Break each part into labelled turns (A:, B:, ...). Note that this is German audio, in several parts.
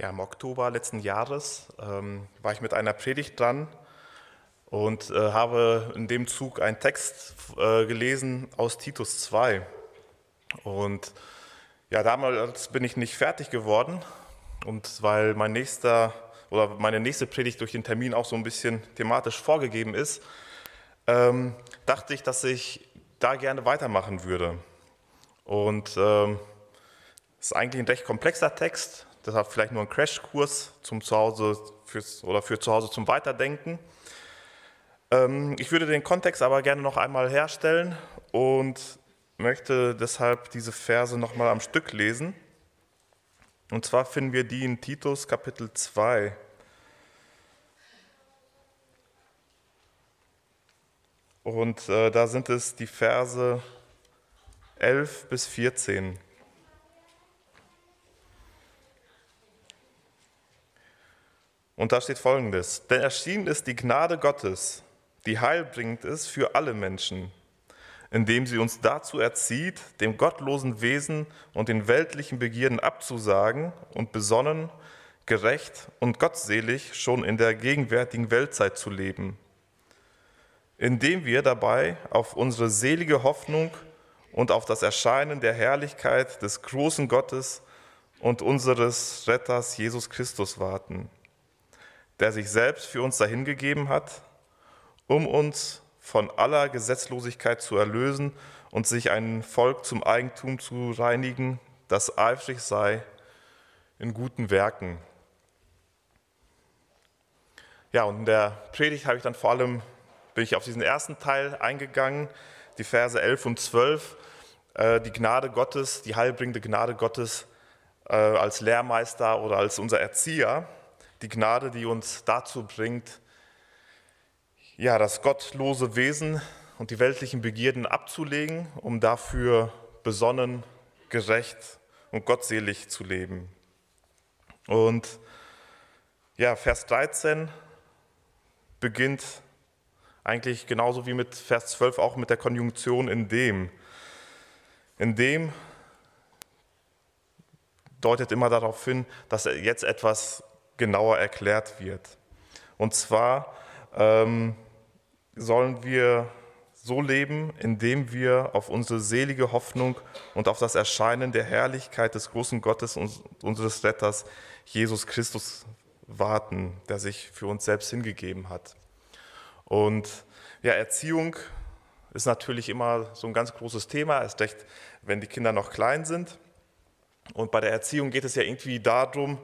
A: Ja, im Oktober letzten Jahres ähm, war ich mit einer Predigt dran und äh, habe in dem Zug einen Text äh, gelesen aus Titus 2. Und ja, damals bin ich nicht fertig geworden und weil mein nächster oder meine nächste Predigt durch den Termin auch so ein bisschen thematisch vorgegeben ist, ähm, dachte ich, dass ich da gerne weitermachen würde. Und ähm, ist eigentlich ein recht komplexer Text, deshalb vielleicht nur ein Crashkurs zum Zuhause fürs, oder für zu Hause zum Weiterdenken. Ähm, ich würde den Kontext aber gerne noch einmal herstellen und möchte deshalb diese Verse nochmal am Stück lesen. Und zwar finden wir die in Titus Kapitel 2. Und äh, da sind es die Verse 11 bis 14. Und da steht folgendes: Denn erschienen ist die Gnade Gottes, die heilbringend ist für alle Menschen, indem sie uns dazu erzieht, dem gottlosen Wesen und den weltlichen Begierden abzusagen und besonnen, gerecht und gottselig schon in der gegenwärtigen Weltzeit zu leben, indem wir dabei auf unsere selige Hoffnung und auf das Erscheinen der Herrlichkeit des großen Gottes und unseres Retters Jesus Christus warten der sich selbst für uns dahingegeben hat, um uns von aller Gesetzlosigkeit zu erlösen und sich ein Volk zum Eigentum zu reinigen, das eifrig sei in guten Werken. Ja, und in der Predigt habe ich dann vor allem, bin ich auf diesen ersten Teil eingegangen, die Verse 11 und 12, äh, die Gnade Gottes, die heilbringende Gnade Gottes äh, als Lehrmeister oder als unser Erzieher die Gnade, die uns dazu bringt, ja, das gottlose Wesen und die weltlichen Begierden abzulegen, um dafür besonnen, gerecht und gottselig zu leben. Und ja, Vers 13 beginnt eigentlich genauso wie mit Vers 12 auch mit der Konjunktion in dem. In dem deutet immer darauf hin, dass jetzt etwas genauer erklärt wird. Und zwar ähm, sollen wir so leben, indem wir auf unsere selige Hoffnung und auf das Erscheinen der Herrlichkeit des großen Gottes und unseres Retters Jesus Christus warten, der sich für uns selbst hingegeben hat. Und ja, Erziehung ist natürlich immer so ein ganz großes Thema, erst recht, wenn die Kinder noch klein sind. Und bei der Erziehung geht es ja irgendwie darum,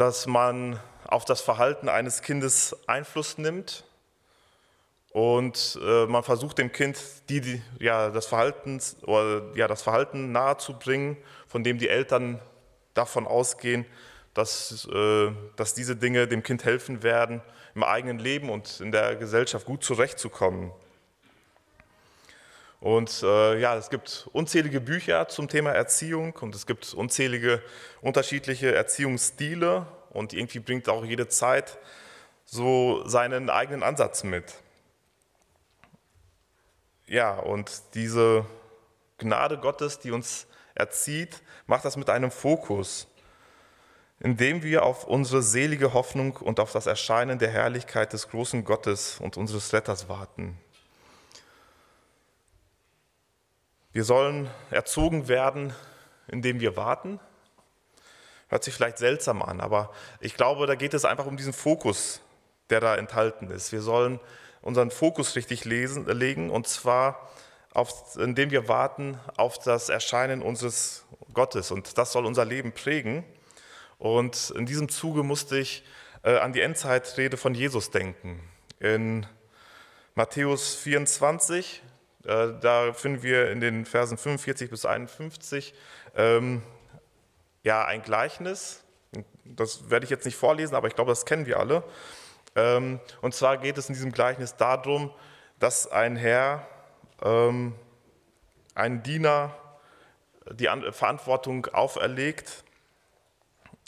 A: dass man auf das Verhalten eines Kindes Einfluss nimmt und äh, man versucht dem Kind die, die, ja, das, Verhalten, oder, ja, das Verhalten nahezubringen, von dem die Eltern davon ausgehen, dass, äh, dass diese Dinge dem Kind helfen werden, im eigenen Leben und in der Gesellschaft gut zurechtzukommen. Und äh, ja, es gibt unzählige Bücher zum Thema Erziehung und es gibt unzählige unterschiedliche Erziehungsstile und irgendwie bringt auch jede Zeit so seinen eigenen Ansatz mit. Ja, und diese Gnade Gottes, die uns erzieht, macht das mit einem Fokus, indem wir auf unsere selige Hoffnung und auf das Erscheinen der Herrlichkeit des großen Gottes und unseres Retters warten. Wir sollen erzogen werden, indem wir warten. Hört sich vielleicht seltsam an, aber ich glaube, da geht es einfach um diesen Fokus, der da enthalten ist. Wir sollen unseren Fokus richtig lesen, legen und zwar, auf, indem wir warten auf das Erscheinen unseres Gottes und das soll unser Leben prägen. Und in diesem Zuge musste ich äh, an die Endzeitrede von Jesus denken. In Matthäus 24, äh, da finden wir in den Versen 45 bis 51 ähm, ja ein Gleichnis. Das werde ich jetzt nicht vorlesen, aber ich glaube, das kennen wir alle. Ähm, und zwar geht es in diesem Gleichnis darum, dass ein Herr, ähm, ein Diener die Verantwortung auferlegt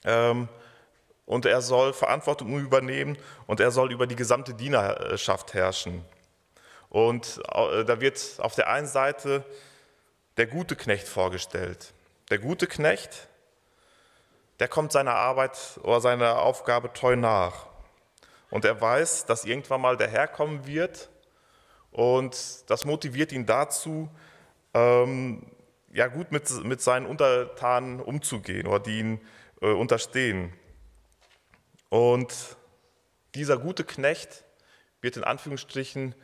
A: ähm, und er soll Verantwortung übernehmen und er soll über die gesamte Dienerschaft herrschen. Und äh, da wird auf der einen Seite der gute Knecht vorgestellt. Der gute Knecht, der kommt seiner Arbeit oder seiner Aufgabe treu nach. Und er weiß, dass irgendwann mal der Herr kommen wird und das motiviert ihn dazu, ähm, ja gut mit, mit seinen Untertanen umzugehen oder die ihn äh, unterstehen. Und dieser gute Knecht wird in Anführungsstrichen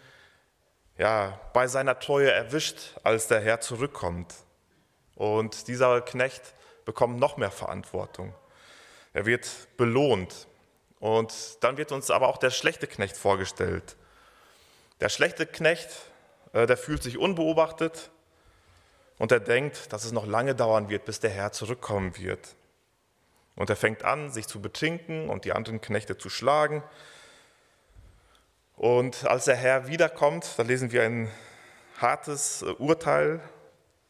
A: ja, bei seiner Treue erwischt, als der Herr zurückkommt. Und dieser Knecht bekommt noch mehr Verantwortung. Er wird belohnt. Und dann wird uns aber auch der schlechte Knecht vorgestellt. Der schlechte Knecht, äh, der fühlt sich unbeobachtet und er denkt, dass es noch lange dauern wird, bis der Herr zurückkommen wird. Und er fängt an, sich zu betrinken und die anderen Knechte zu schlagen. Und als der Herr wiederkommt, da lesen wir ein hartes äh, Urteil.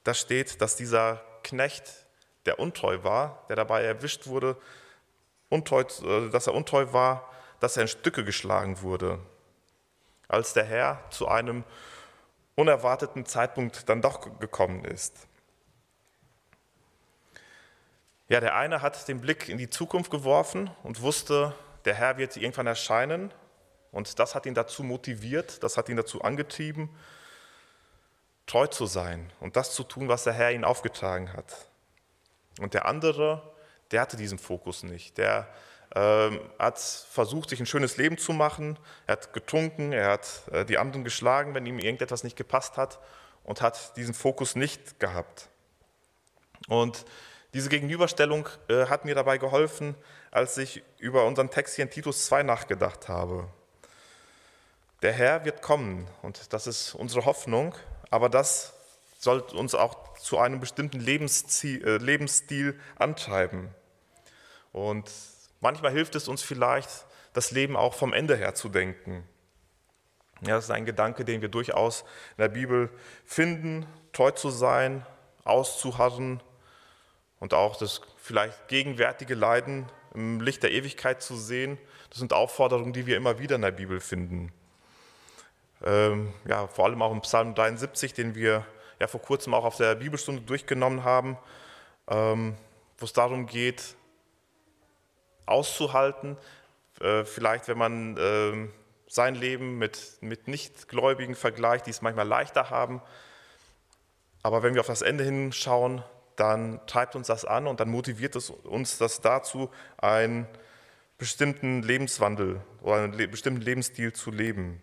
A: Da steht, dass dieser Knecht, der untreu war, der dabei erwischt wurde, untreu, äh, dass er untreu war, dass er in Stücke geschlagen wurde. Als der Herr zu einem unerwarteten Zeitpunkt dann doch gekommen ist. Ja, der eine hat den Blick in die Zukunft geworfen und wusste, der Herr wird irgendwann erscheinen. Und das hat ihn dazu motiviert, das hat ihn dazu angetrieben, treu zu sein und das zu tun, was der Herr ihn aufgetragen hat. Und der andere, der hatte diesen Fokus nicht. Der ähm, hat versucht, sich ein schönes Leben zu machen. Er hat getrunken, er hat äh, die anderen geschlagen, wenn ihm irgendetwas nicht gepasst hat und hat diesen Fokus nicht gehabt. Und diese Gegenüberstellung äh, hat mir dabei geholfen, als ich über unseren Text hier in Titus 2 nachgedacht habe. Der Herr wird kommen und das ist unsere Hoffnung, aber das soll uns auch zu einem bestimmten Lebensziel, äh, Lebensstil antreiben. Und Manchmal hilft es uns vielleicht, das Leben auch vom Ende her zu denken. Ja, das ist ein Gedanke, den wir durchaus in der Bibel finden, treu zu sein, auszuharren und auch das vielleicht gegenwärtige Leiden im Licht der Ewigkeit zu sehen. Das sind Aufforderungen, die wir immer wieder in der Bibel finden. Ähm, ja, vor allem auch im Psalm 73, den wir ja vor kurzem auch auf der Bibelstunde durchgenommen haben, ähm, wo es darum geht, auszuhalten. Äh, vielleicht, wenn man ähm, sein Leben mit, mit Nichtgläubigen vergleicht, die es manchmal leichter haben. Aber wenn wir auf das Ende hinschauen, dann treibt uns das an und dann motiviert es uns das dazu, einen bestimmten Lebenswandel oder einen bestimmten Lebensstil zu leben.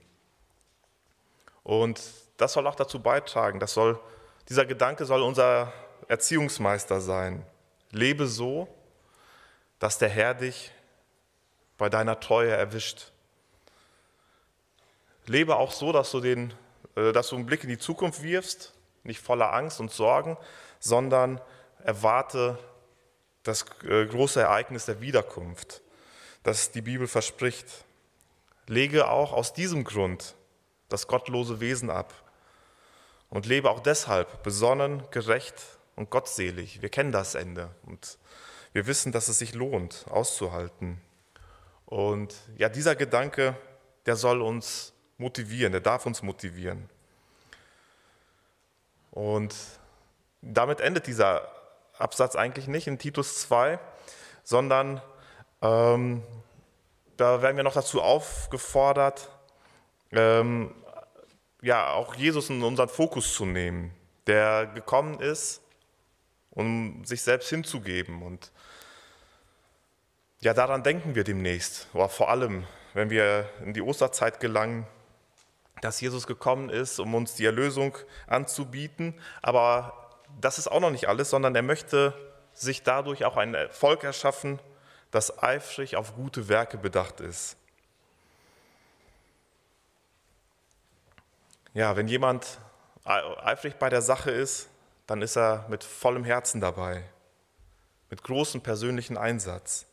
A: Und das soll auch dazu beitragen, das soll, dieser Gedanke soll unser Erziehungsmeister sein. Lebe so, dass der Herr dich bei deiner Treue erwischt. Lebe auch so, dass du, den, äh, dass du einen Blick in die Zukunft wirfst, nicht voller Angst und Sorgen, sondern erwarte das äh, große Ereignis der Wiederkunft, das die Bibel verspricht. Lege auch aus diesem Grund das gottlose Wesen ab und lebe auch deshalb besonnen, gerecht und gottselig. Wir kennen das Ende und wir wissen, dass es sich lohnt, auszuhalten. Und ja, dieser Gedanke, der soll uns motivieren, der darf uns motivieren. Und damit endet dieser Absatz eigentlich nicht in Titus 2, sondern ähm, da werden wir noch dazu aufgefordert, ähm, ja, auch Jesus in unseren Fokus zu nehmen, der gekommen ist, um sich selbst hinzugeben und ja, daran denken wir demnächst, oder vor allem, wenn wir in die Osterzeit gelangen, dass Jesus gekommen ist, um uns die Erlösung anzubieten. Aber das ist auch noch nicht alles, sondern er möchte sich dadurch auch ein Volk erschaffen, das eifrig auf gute Werke bedacht ist. Ja, wenn jemand eifrig bei der Sache ist, dann ist er mit vollem Herzen dabei, mit großem persönlichen Einsatz.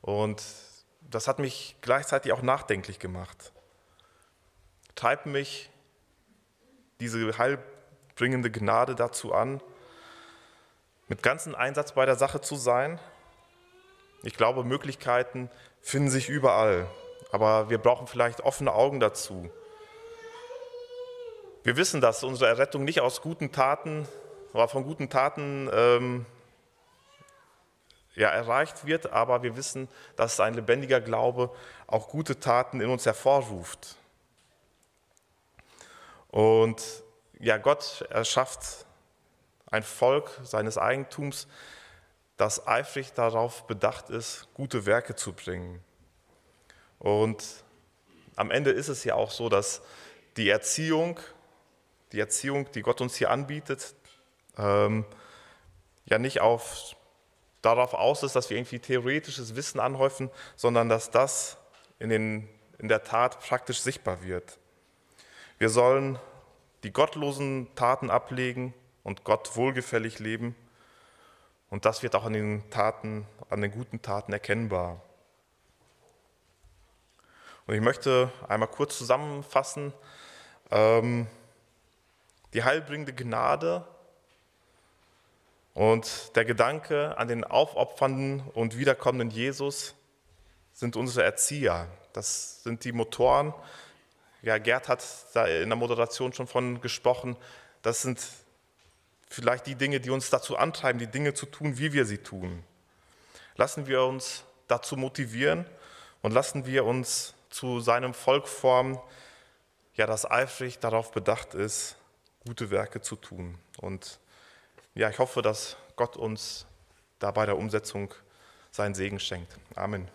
A: Und das hat mich gleichzeitig auch nachdenklich gemacht. Treibt mich diese heilbringende Gnade dazu an, mit ganzem Einsatz bei der Sache zu sein? Ich glaube, Möglichkeiten finden sich überall, aber wir brauchen vielleicht offene Augen dazu. Wir wissen, dass unsere Errettung nicht aus guten Taten oder von guten Taten ähm, ja, erreicht wird, aber wir wissen, dass ein lebendiger Glaube auch gute Taten in uns hervorruft. Und ja, Gott erschafft ein Volk seines Eigentums, das eifrig darauf bedacht ist, gute Werke zu bringen. Und am Ende ist es ja auch so, dass die Erziehung, die Erziehung, die Gott uns hier anbietet, ähm, ja nicht auf, darauf aus ist, dass wir irgendwie theoretisches Wissen anhäufen, sondern dass das in, den, in der Tat praktisch sichtbar wird. Wir sollen die gottlosen Taten ablegen und Gott wohlgefällig leben. Und das wird auch an den Taten, an den guten Taten erkennbar. Und ich möchte einmal kurz zusammenfassen, ähm, die heilbringende Gnade und der Gedanke an den aufopfernden und wiederkommenden Jesus sind unsere Erzieher. Das sind die Motoren. Ja, Gerd hat da in der Moderation schon von gesprochen. Das sind vielleicht die Dinge, die uns dazu antreiben, die Dinge zu tun, wie wir sie tun. Lassen wir uns dazu motivieren und lassen wir uns zu seinem Volk formen, ja, das eifrig darauf bedacht ist, gute Werke zu tun. Und ja, ich hoffe, dass Gott uns da bei der Umsetzung seinen Segen schenkt. Amen.